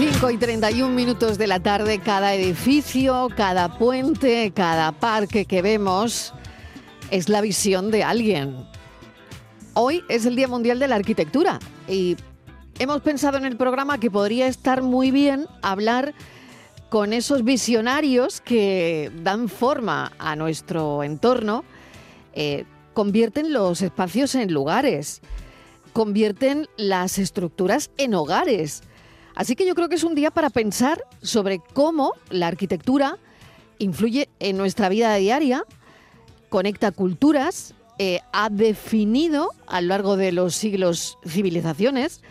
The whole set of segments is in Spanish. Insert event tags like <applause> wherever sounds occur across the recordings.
5 y 31 minutos de la tarde, cada edificio, cada puente, cada parque que vemos es la visión de alguien. Hoy es el Día Mundial de la Arquitectura y hemos pensado en el programa que podría estar muy bien hablar con esos visionarios que dan forma a nuestro entorno, eh, convierten los espacios en lugares, convierten las estructuras en hogares. Así que yo creo que es un día para pensar sobre cómo la arquitectura influye en nuestra vida diaria, conecta culturas, eh, ha definido a lo largo de los siglos civilizaciones.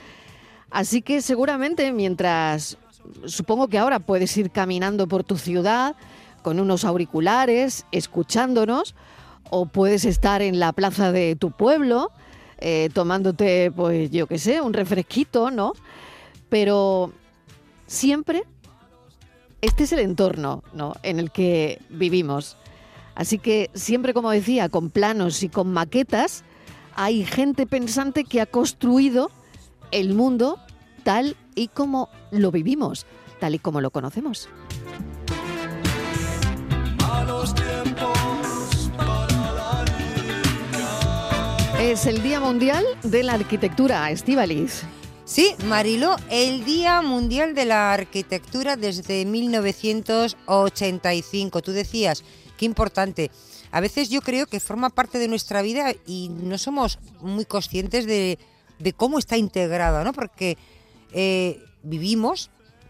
Así que seguramente mientras supongo que ahora puedes ir caminando por tu ciudad con unos auriculares, escuchándonos, o puedes estar en la plaza de tu pueblo eh, tomándote, pues yo qué sé, un refresquito, ¿no? Pero siempre este es el entorno ¿no? en el que vivimos. Así que siempre, como decía, con planos y con maquetas, hay gente pensante que ha construido el mundo tal y como lo vivimos, tal y como lo conocemos. Es el Día Mundial de la Arquitectura, Estivaliz. Sí, Marilo, el Día Mundial de la Arquitectura desde 1985. Tú decías, qué importante. A veces yo creo que forma parte de nuestra vida y no somos muy conscientes de, cómo está integrada, ¿no? Porque eh, vivimos,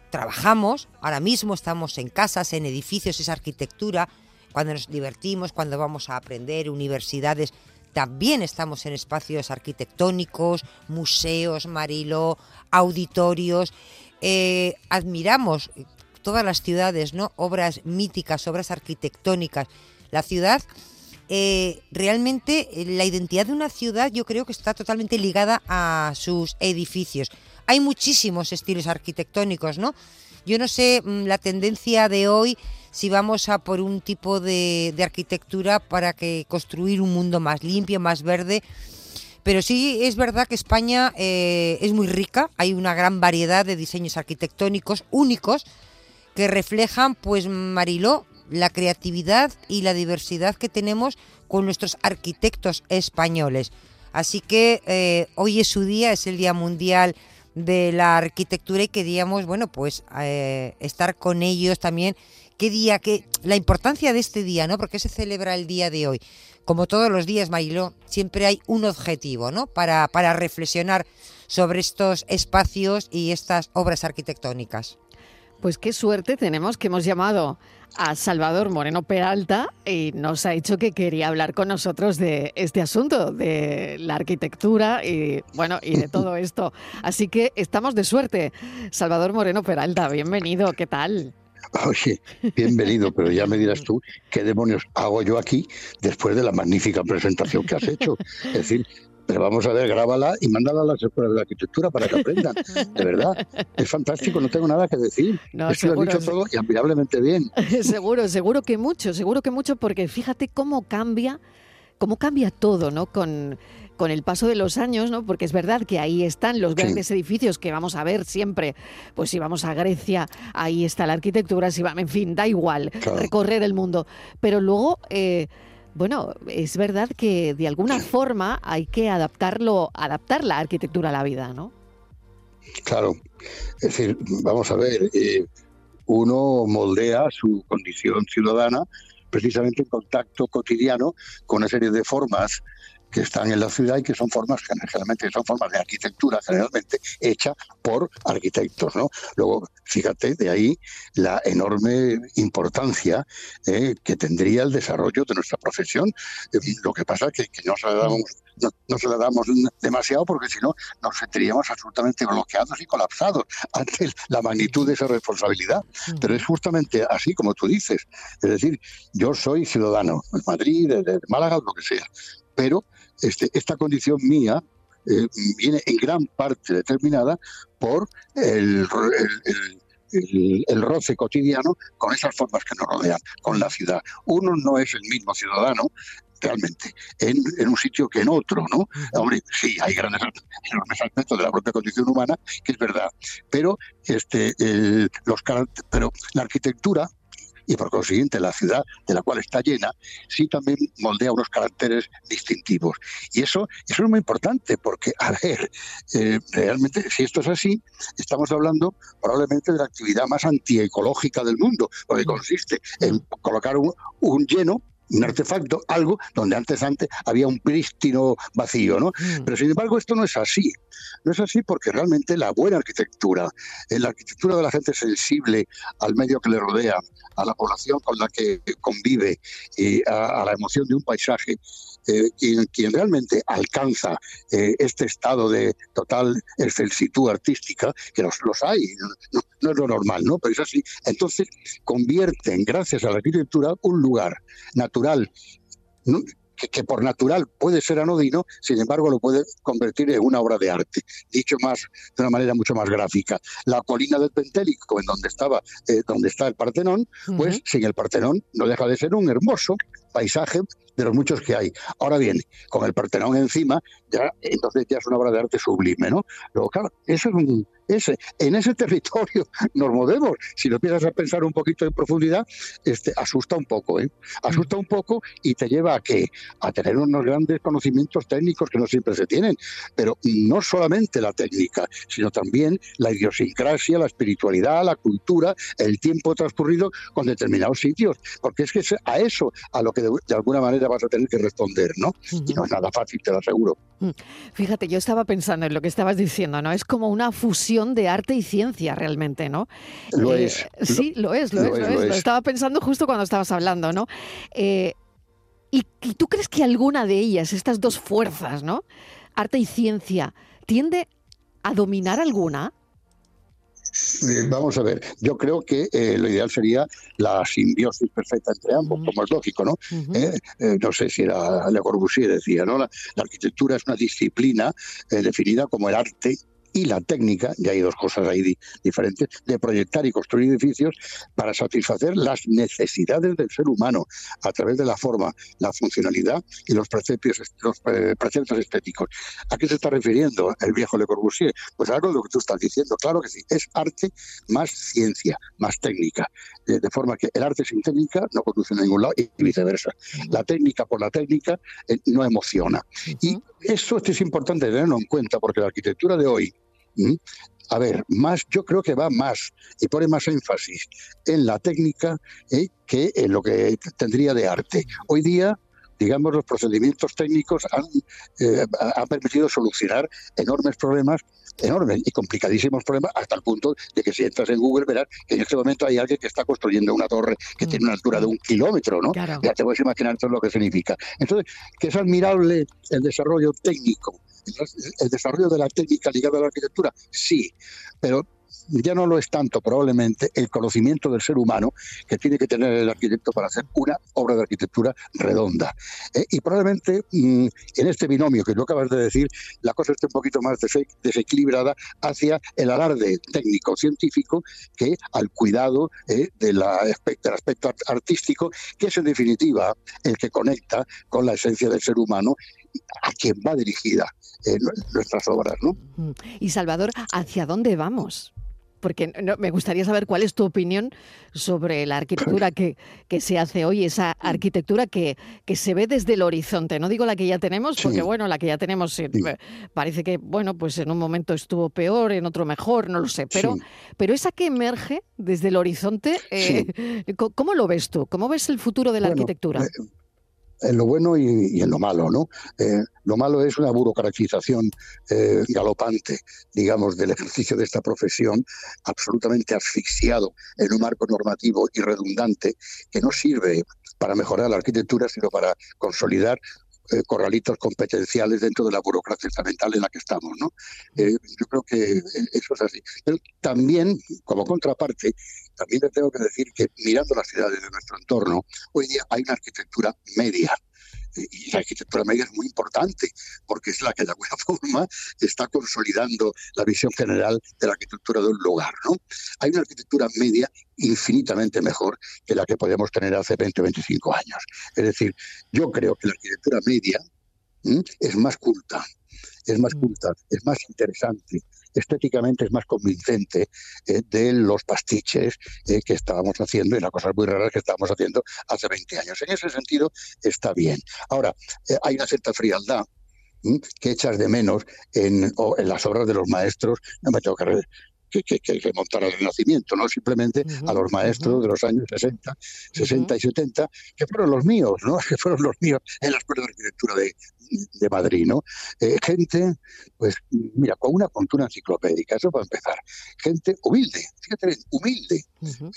trabajamos, ahora mismo estamos en casas, en edificios, esa arquitectura, cuando nos divertimos, cuando vamos a aprender, universidades, también estamos en espacios arquitectónicos, museos, Marilo, auditorios. Eh, admiramos todas las ciudades, ¿no? Obras míticas, obras arquitectónicas. La ciudad, eh, realmente eh, la identidad de una ciudad yo creo que está totalmente ligada a sus edificios. Hay muchísimos estilos arquitectónicos, ¿no? Yo no sé mm, la tendencia de hoy si vamos a por un tipo de, arquitectura para que construir un mundo más limpio, más verde. Pero sí es verdad que España eh, es muy rica, hay una gran variedad de diseños arquitectónicos únicos que reflejan, pues Mariló, la creatividad y la diversidad que tenemos con nuestros arquitectos españoles. Así que eh, hoy es su día, es el Día Mundial de la Arquitectura y queríamos, bueno, pues eh, estar con ellos también qué día, qué, la importancia de este día, ¿no? Porque se celebra el día de hoy. Como todos los días, Mariló, siempre hay un objetivo, ¿no? Para, para reflexionar sobre estos espacios y estas obras arquitectónicas. Pues qué suerte tenemos que hemos llamado a Salvador Moreno Peralta y nos ha dicho que quería hablar con nosotros de este asunto, de la arquitectura y bueno, y de todo <laughs> esto. Así que estamos de suerte. Salvador Moreno Peralta, bienvenido, ¿qué tal? <laughs> Oye, bienvenido, pero ya me dirás tú qué demonios hago yo aquí después de la magnífica presentación que has hecho. Es decir, pero vamos a ver, grábala y mándala a las escuelas de arquitectura para que aprendan. De verdad, es fantástico, no tengo nada que decir. No, es lo has dicho todo y admirablemente bien. <laughs> seguro, seguro que mucho, seguro que mucho, porque fíjate cómo cambia, cómo cambia todo, ¿no? Con con el paso de los años, ¿no? Porque es verdad que ahí están los grandes edificios que vamos a ver siempre. Pues si vamos a Grecia, ahí está la arquitectura, si va, en fin, da igual, recorrer el mundo. Pero luego, eh, bueno, es verdad que de alguna forma hay que adaptarlo, adaptar la arquitectura a la vida, ¿no? Claro, es decir, vamos a ver, eh, uno moldea su condición ciudadana precisamente en contacto cotidiano con una serie de formas que están en la ciudad y que son formas generalmente son formas de arquitectura generalmente hecha por arquitectos no luego fíjate de ahí la enorme importancia eh, que tendría el desarrollo de nuestra profesión eh, lo que pasa es que, no se la damos no, se la damos demasiado porque si no nos sentiríamos absolutamente bloqueados y colapsados ante la magnitud de esa responsabilidad. Pero es justamente así como tú dices. Es decir, yo soy ciudadano de Madrid, de Málaga, lo que sea, pero este, esta condición mía eh, viene en gran parte determinada por el, el, roce cotidiano con esas formas que nos rodean, con la ciudad. Uno no es el mismo ciudadano realmente, en, un sitio que en otro, ¿no? Sí, hay grandes enormes aspectos de la propia condición humana, que es verdad, pero este, los pero la arquitectura y por consiguiente la ciudad de la cual está llena, sí también moldea unos caracteres distintivos. Y eso, eso es muy importante porque, a ver, eh, realmente si esto es así, estamos hablando probablemente de la actividad más antiecológica del mundo, porque consiste en colocar un lleno un artefacto, algo donde antes antes había un prístino vacío, ¿no? Mm. Pero sin embargo esto no es así. No es así porque realmente la buena arquitectura, eh, la arquitectura de la gente sensible al medio que le rodea, a la población con la que convive y a, la emoción de un paisaje, eh, quien, realmente alcanza eh, este estado de total excelsitud artística, que los, los hay, no, no, es lo normal, ¿no? Pero es así. Entonces convierten, gracias a la arquitectura, un lugar natural que, por natural puede ser anodino, sin embargo lo puede convertir en una obra de arte, dicho más de una manera mucho más gráfica. La colina del Pentélico, en donde estaba, eh, donde está el Partenón, pues sin el Partenón no deja de ser un hermoso paisaje de los muchos que hay. Ahora bien, con el Partenón encima, ya entonces ya es una obra de arte sublime, ¿no? Luego, claro, eso es un, ese, en ese territorio <laughs> nos movemos. Si lo empiezas a pensar un poquito en profundidad, este, asusta un poco, ¿eh? Asusta un poco y te lleva a que a tener unos grandes conocimientos técnicos que no siempre se tienen. Pero no solamente la técnica, sino también la idiosincrasia, la espiritualidad, la cultura, el tiempo transcurrido con determinados sitios. Porque es que a eso a lo que de, alguna manera vas a tener que responder, ¿no? Y no es nada fácil, te lo aseguro. Mm. Fíjate, yo estaba pensando en lo que estabas diciendo, ¿no? Es como una fusión de arte y ciencia realmente, ¿no? Lo eh, es. Sí, lo es, lo, es, lo, estaba pensando justo cuando estabas hablando, ¿no? Eh, ¿y, tú crees que alguna de ellas, estas dos fuerzas, ¿no? Arte y ciencia, tiende a dominar alguna? Eh, vamos a ver, yo creo que lo ideal sería la simbiosis perfecta entre ambos, como es lógico, ¿no? no sé si era Le Corbusier decía, ¿no? La, la arquitectura es una disciplina definida como el arte y la técnica, y hay dos cosas ahí diferentes, de proyectar y construir edificios para satisfacer las necesidades del ser humano a través de la forma, la funcionalidad y los preceptos, los eh, preceptos estéticos. ¿A qué se está refiriendo el viejo Le Corbusier? Pues algo de lo que tú estás diciendo, claro que sí, es arte más ciencia, más técnica, de, forma que el arte sin técnica no conduce a ningún lado y viceversa. La técnica por la técnica eh, no emociona. Y eso es importante tenerlo en cuenta porque la arquitectura de hoy a ver, más, yo creo que va más y pone más énfasis en la técnica ¿eh? que en lo que tendría de arte. Hoy día digamos, los procedimientos técnicos han, eh, han, permitido solucionar enormes problemas, enormes y complicadísimos problemas, hasta el punto de que si entras en Google verás que en este momento hay alguien que está construyendo una torre que tiene una altura de un kilómetro, ¿no? Ya te puedes imaginar todo lo que significa. Entonces, que es admirable el desarrollo técnico ¿El desarrollo de la técnica ligada a la arquitectura? Sí, pero ya no lo es tanto probablemente el conocimiento del ser humano que tiene que tener el arquitecto para hacer una obra de arquitectura redonda. Eh, y probablemente mm, en este binomio que tú acabas de decir, la cosa esté un poquito más desequilibrada hacia el alarde técnico-científico que al cuidado eh, del aspecto artístico, que es en definitiva el que conecta con la esencia del ser humano a quien va dirigida eh, nuestras obras. ¿no? Y Salvador, ¿hacia dónde vamos? Porque me gustaría saber cuál es tu opinión sobre la arquitectura que, que se hace hoy, esa arquitectura que, que, se ve desde el horizonte. No digo la que ya tenemos, porque bueno, la que ya tenemos eh, parece que, bueno, pues en un momento estuvo peor, en otro mejor, no lo sé. Pero, pero esa que emerge desde el horizonte, eh, ¿cómo lo ves tú? ¿Cómo ves el futuro de la arquitectura? En lo bueno y, en lo malo, ¿no? Eh, lo malo es una burocratización eh, galopante, digamos, del ejercicio de esta profesión, absolutamente asfixiado en un marco normativo y redundante que no sirve para mejorar la arquitectura, sino para consolidar eh, corralitos competenciales dentro de la burocracia estatal en la que estamos. ¿no? yo creo que eso es así. Pero también, como contraparte, también le tengo que decir que mirando las ciudades de nuestro entorno, hoy día hay una arquitectura media, y la arquitectura media es muy importante, porque es la que de alguna <laughs> forma está consolidando la visión general de la arquitectura de un lugar. ¿no? Hay una arquitectura media infinitamente mejor que la que podíamos tener hace 20 o 25 años. Es decir, yo creo que la arquitectura media es más culta, es más mm. culta, es más interesante, estéticamente es más convincente eh, de los pastiches eh, que estábamos haciendo y las cosas muy raras que estábamos haciendo hace 20 años. En ese sentido está bien. Ahora, eh, hay una cierta frialdad que echas de menos en, en, las obras de los maestros, no me tengo que que, que, que, montar al Renacimiento, no simplemente a los maestros de los años 60, 60 y 70, que fueron los míos, ¿no? <laughs> que fueron los míos en la Escuela de Arquitectura de, de Madrid, ¿no? Eh, gente, pues, mira, con una cultura enciclopédica, eso para empezar. Gente humilde, fíjate bien, humilde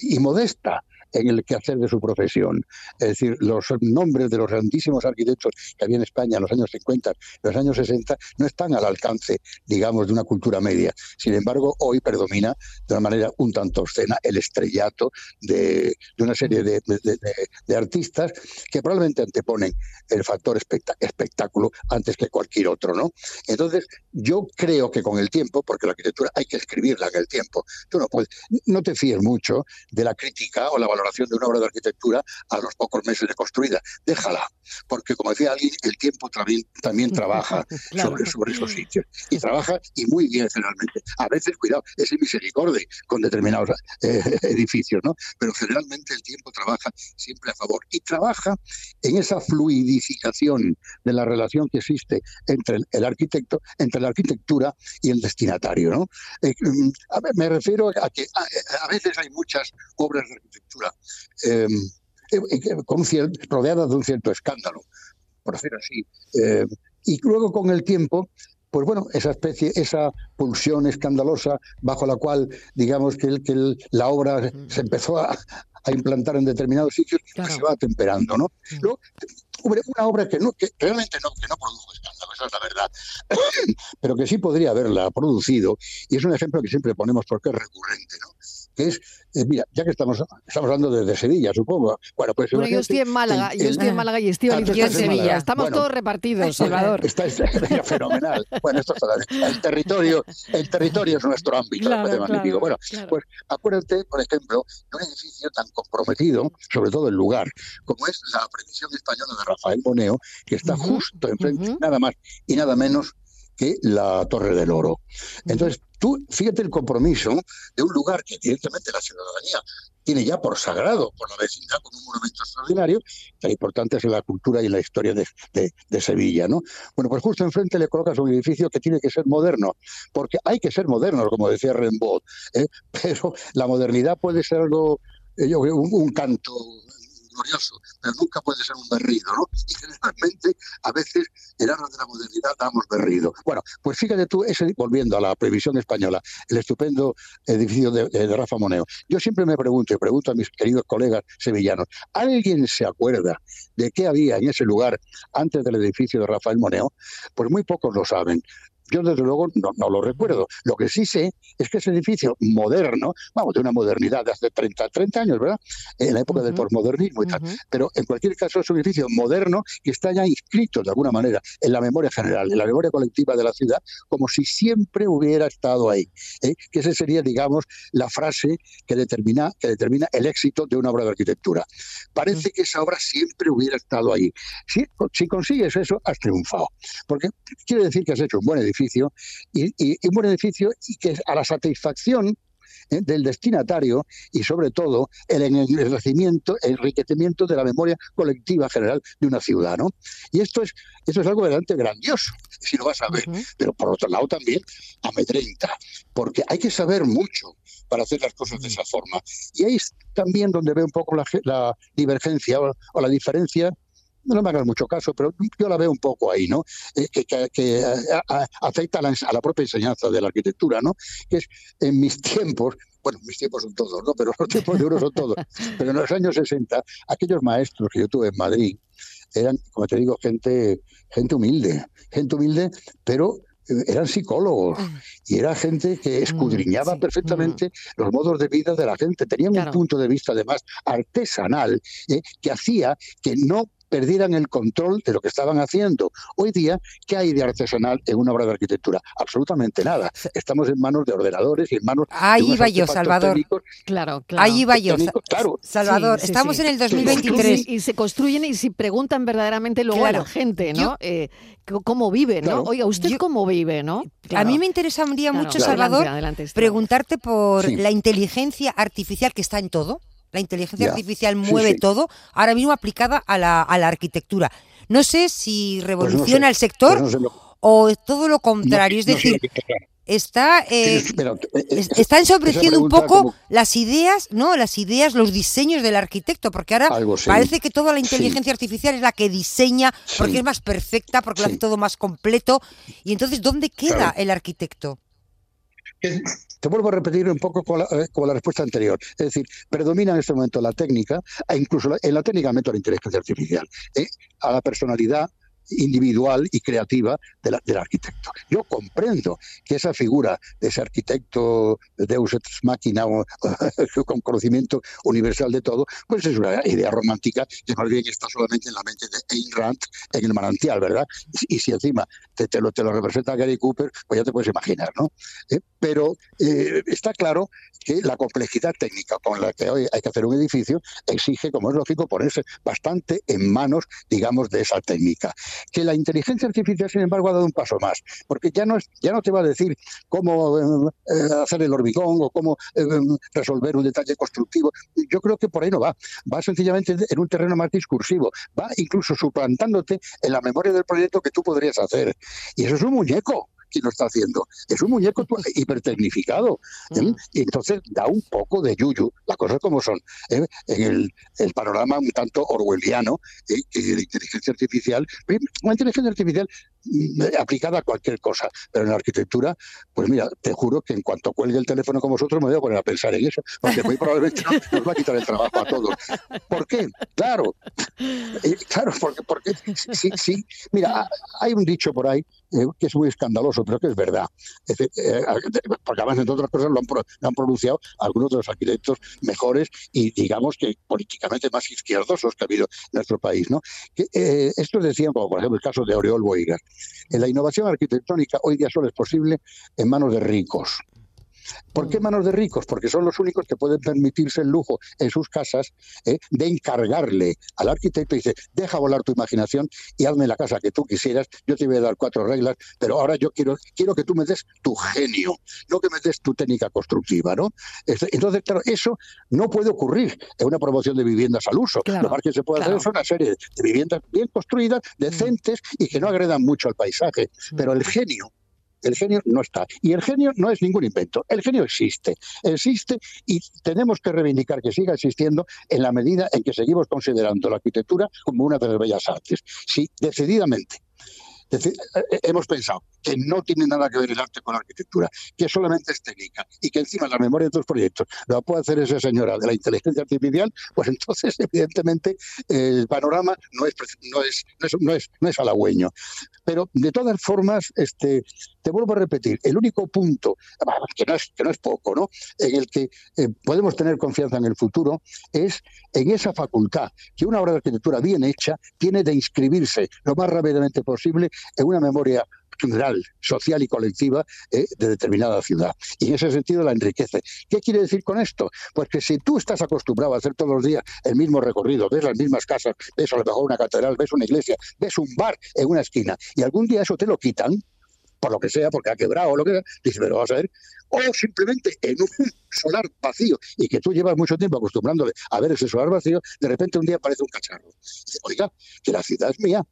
y modesta, en el quehacer de su profesión. Es decir, los nombres de los grandísimos arquitectos que había en España en los años 50, en los años 60, no están al alcance, digamos, de una cultura media. Sin embargo, hoy predomina de una manera un tanto obscena el estrellato de, una serie de, artistas que probablemente anteponen el factor espectáculo antes que cualquier otro, ¿no? Entonces, yo creo que con el tiempo, porque la arquitectura hay que escribirla en el tiempo, tú no puedes, no te fíes mucho de la crítica o la valoración de una obra de arquitectura a los pocos meses de construida. Déjala, porque como decía alguien, el tiempo también, también <laughs> trabaja sobre, sobre esos sitios. Y trabaja y muy bien generalmente. A veces, cuidado, es misericordia con determinados eh, <laughs> edificios, ¿no? Pero generalmente el tiempo trabaja siempre a favor. Y trabaja en esa fluidificación de la relación que existe entre el arquitecto, entre la arquitectura y el destinatario, ¿no? Eh, mm, me refiero a que a veces hay muchas obras de arquitectura Em, con rodeada de un cierto escándalo, por decir así. Em, y luego con el tiempo, pues bueno, esa especie, esa pulsión escandalosa bajo la cual, digamos, que, que la obra se empezó a, implantar en determinados sitios, pues se va temperando, ¿no? Luego, una obra que, no, que realmente no, que no produjo escándalo, esa es la verdad, <coughs> pero que sí podría haberla producido, y es un ejemplo que siempre ponemos porque es recurrente, ¿no? Que es, eh, mira, ya que estamos, estamos hablando desde Sevilla, supongo. Bueno, pues yo estoy en Málaga, yo estoy en Málaga y estoy en Sevilla. Estamos todos repartidos, <laughs> Salvador. Está, fenomenal. Bueno, esto está, el territorio, el territorio es nuestro ámbito, magnífico. Bueno, pues acuérdate, por ejemplo, de un edificio tan comprometido, sobre todo el lugar, como es la precisión española de Rafael Boneo, que está justo enfrente, nada más y nada menos que la Torre del Oro. Entonces, tú fíjate el compromiso de un lugar que evidentemente la ciudadanía tiene ya por sagrado, por la vecindad, como un monumento extraordinario, tan importante es en la cultura y en la historia de, Sevilla, ¿no? Bueno, pues justo enfrente le colocas un edificio que tiene que ser moderno, porque hay que ser moderno, como decía Rimbaud, ¿eh? <laughs> pero la modernidad puede ser algo, eh, un canto glorioso, pero nunca puede ser un berrido, ¿no? Y generalmente, a veces, en aras de la modernidad damos berrido. Bueno, pues fíjate tú, ese, volviendo a la previsión española, el estupendo edificio de, Rafa Moneo. Yo siempre me pregunto, y pregunto a mis queridos colegas sevillanos, ¿alguien se acuerda de qué había en ese lugar antes del edificio de Rafael Moneo? Pues muy pocos lo saben. Yo, desde luego, no, lo recuerdo. Lo que sí sé es que ese edificio moderno, vamos, de una modernidad de hace 30, 30 años, ¿verdad? En la época del posmodernismo y tal. Pero en cualquier caso es un edificio moderno que está ya inscrito de alguna manera en la memoria general, en la memoria colectiva de la ciudad, como si siempre hubiera estado ahí. ¿eh? Que esa sería, digamos, la frase que determina, que determina el éxito de una obra de arquitectura. Parece que esa obra siempre hubiera estado ahí. Si, si consigues eso, has triunfado. Porque quiere decir que has hecho un buen edificio y, un buen edificio y que a la satisfacción ¿eh? del destinatario y sobre todo el enriquecimiento, enriquecimiento de la memoria colectiva general de una ciudad. ¿no? Y esto es, esto es algo realmente grandioso, si lo vas a ver, pero por otro lado también amedrenta, porque hay que saber mucho para hacer las cosas de esa forma. Y ahí es también donde veo un poco la, divergencia o la diferencia no me hagas mucho caso, pero yo la veo un poco ahí, ¿no? Eh, que, eh, afecta a la, propia enseñanza de la arquitectura, ¿no? Que es en mis <laughs> tiempos, bueno, mis tiempos son todos, ¿no? Pero los tiempos de uno son todos. <laughs> Pero en los años 60, aquellos maestros que yo tuve en Madrid eran, como te digo, gente, gente humilde, gente humilde, pero eh, eran psicólogos ah. y era gente que mm, escudriñaba perfectamente mm. los modos de vida de la gente. Tenían un punto de vista además artesanal que hacía que no perdieran el control de lo que estaban haciendo. Hoy día, ¿qué hay de artesanal en una obra de arquitectura? Absolutamente nada. Estamos en manos de ordenadores y en manos Ahí de iba yo, Salvador. Claro, claro. Ahí iba yo. Claro. Salvador, Sí, sí, estamos sí. en el 2023. Y, y se construyen y si preguntan verdaderamente luego a Claro. la gente, ¿no? Yo- Eh, ¿Cómo vive, no? Oiga, ¿usted Yo- cómo vive, no? A mí me interesaría mucho, Claro. Salvador, Adelante, adelante, Esteban. preguntarte por Sí. la inteligencia artificial que está en todo. La inteligencia artificial mueve sí. todo, ahora mismo aplicada a la, a la arquitectura. No sé si Pues no revoluciona sé, el sector pues no sé lo- o todo lo contrario. es no decir, está eh, pero, eh, eh, está ensobreciendo un poco como- las ideas, ¿no? Las ideas, los diseños del arquitecto, porque ahora Algo sí. parece que toda la Sí. inteligencia artificial es la que diseña, porque Sí. es más perfecta, porque lo hace todo más completo. Y entonces, ¿dónde queda Claro. el arquitecto? Te vuelvo a repetir un poco con la, eh, la respuesta anterior. Es decir, predomina en este momento la técnica, e incluso la- en la técnica meto la inteligencia artificial, ¿eh? a la personalidad individual y creativa de del arquitecto. Yo comprendo que esa figura de ese arquitecto Deus ex machina <laughs> con conocimiento universal de todo, pues es una idea romántica que más bien está solamente en la mente de Ayn Rand en el manantial, ¿verdad? Y, si encima te, te lo, te lo representa Gary Cooper, pues ya te puedes imaginar, ¿no? ¿Eh? Pero eh, está claro que la complejidad técnica con la que hoy hay que hacer un edificio exige, como es lógico, ponerse bastante en manos, digamos, de esa técnica. Que la inteligencia artificial, sin embargo, ha dado un paso más, porque ya no, es, ya no te va a decir cómo eh, eh, hacer el hormigón o cómo eh, resolver un detalle constructivo. Yo creo que por ahí no va. Va sencillamente en un terreno más discursivo. Va incluso suplantándote en la memoria del proyecto que tú podrías hacer. Y eso es un muñeco quien lo está haciendo. Es un muñeco hipertecnificado. ¿eh? Y entonces da un poco de yuyu, las cosas como son. ¿eh? En el, el panorama un tanto orwelliano ¿eh? de inteligencia artificial, una inteligencia artificial aplicada a cualquier cosa, pero en la arquitectura, pues mira, te juro que en cuanto cuelgue el teléfono con vosotros me voy a poner a pensar en eso, porque muy probablemente <laughs> no- <laughs> nos va a quitar el trabajo a todos. ¿Por qué? Claro, eh, claro, porque, porque sí, sí, mira, ha- hay un dicho por ahí eh, que es muy escandaloso, pero que es verdad. Es decir, eh, porque además, entre otras cosas, lo han, pro- lo han pronunciado algunos de los arquitectos mejores y, digamos, que políticamente más izquierdosos que ha habido en nuestro país. ¿no? Que, estos decían, como por ejemplo el caso de Oriol Boigas, la innovación arquitectónica hoy día solo es posible en manos de ricos. ¿Por qué manos de ricos? Porque son los únicos que pueden permitirse el lujo en sus casas ¿eh? de encargarle al arquitecto y dice, deja volar tu imaginación y hazme la casa que tú quisieras, yo te voy a dar cuatro reglas, pero ahora yo quiero, quiero que tú me des tu genio, no que me des tu técnica constructiva, ¿no? Este, Entonces, claro, eso no puede ocurrir en una promoción de viviendas al uso. Claro, Lo más que se puede claro. hacer es una serie de viviendas bien construidas, decentes y que no agredan mucho al paisaje, pero el genio el genio no está. Y el genio no es ningún invento. El genio existe. Existe y tenemos que reivindicar que siga existiendo en la medida en que seguimos considerando la arquitectura como una de las bellas artes. Sí, decididamente. Deci- eh, hemos pensado que no tiene nada que ver el arte con la arquitectura, que solamente es técnica y que encima la memoria de tus proyectos la puede hacer esa señora de la inteligencia artificial, pues entonces <laughs> evidentemente el panorama no es, no es, no es, no es, no halagüeño. Pero de todas formas, este, te vuelvo a repetir, el único punto, que no es, que no es poco, ¿no? en el que eh, podemos tener confianza en el futuro, es en esa facultad que una obra de arquitectura bien hecha tiene de inscribirse lo más rápidamente posible en una memoria social y colectiva eh, de determinada ciudad. Y en ese sentido la enriquece. ¿Qué quiere decir con esto? Pues que si tú estás acostumbrado a hacer todos los días el mismo recorrido, ves las mismas casas, ves a lo mejor una catedral, ves una iglesia, ves un bar en una esquina, y algún día eso te lo quitan, por lo que sea, porque ha quebrado o lo que sea, dices, pero vas a ver, o simplemente en un solar vacío y que tú llevas mucho tiempo acostumbrándole a ver ese solar vacío, de repente un día aparece un cacharro. Dice, Oiga, que la ciudad es mía,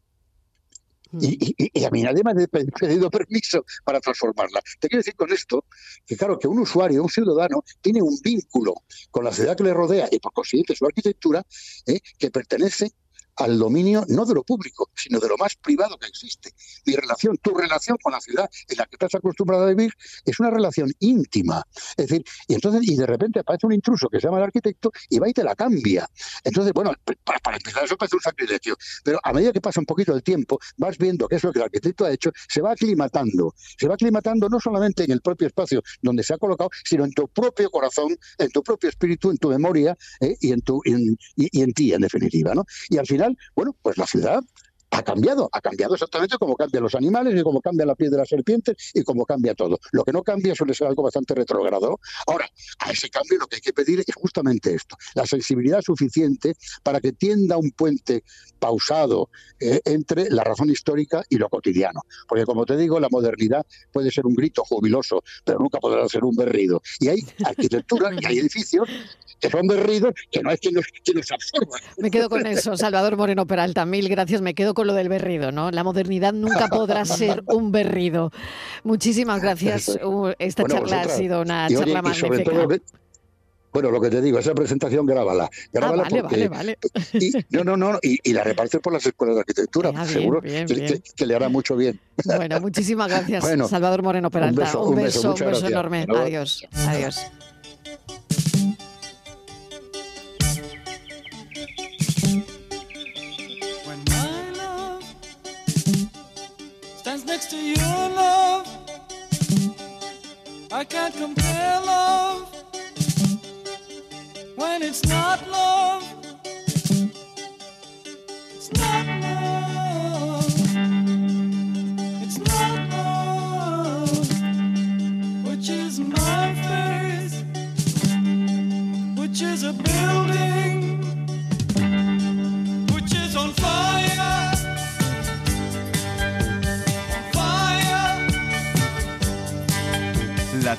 y, y- y a mí nadie me ha pe- pedido <laughs> permiso para transformarla. Te quiero decir con esto que, claro, que un usuario, un ciudadano, tiene un vínculo con la ciudad que le rodea y, por consiguiente, su arquitectura, ¿eh? que pertenece al dominio no de lo público, sino de lo más privado que existe. Mi relación, tu relación con la ciudad en la que estás acostumbrado a vivir es una relación íntima. Es decir, y entonces, y de repente aparece un intruso que se llama el arquitecto y va y te la cambia. Entonces, bueno, para, para empezar, eso parece un sacrilegio. Pero a medida que pasa un poquito el tiempo, vas viendo qué es lo que el arquitecto ha hecho, se va aclimatando. Se va aclimatando no solamente en el propio espacio donde se ha colocado, sino en tu propio corazón, en tu propio espíritu, en tu memoria ¿eh? y, en tu, en- y- y en ti, en definitiva. ¿no? Y al final bueno, pues la ciudad ha cambiado, ha cambiado exactamente como cambian los animales y como cambia la piel de las serpientes y como cambia todo. Lo que no cambia suele ser algo bastante retrogrado. Ahora, a ese cambio lo que hay que pedir es justamente esto, la sensibilidad suficiente para que tienda un puente pausado eh, entre la razón histórica y lo cotidiano. Porque como te digo, la modernidad puede ser un grito jubiloso, pero nunca podrá ser un berrido. Y hay arquitectura y hay edificios que son berridos que no es que nos, que nos absorba. Me quedo con eso, Salvador Moreno Peralta. Mil gracias, me quedo con lo del berrido, ¿no? La modernidad nunca podrá ser un berrido. Muchísimas gracias. Uh, esta charla ha sido una charla magnífica. bueno, lo que te digo, esa presentación grábala. Grábala ah, vale, vale, vale. Y, no, no, no, y, la repartes por las escuelas de arquitectura, ah, seguro que, le hará mucho bien. Bueno, muchísimas gracias, Salvador Moreno Peralta. Un beso, un beso, enorme. Adiós. Adiós. Next to your love. I can't compare love when it's not love.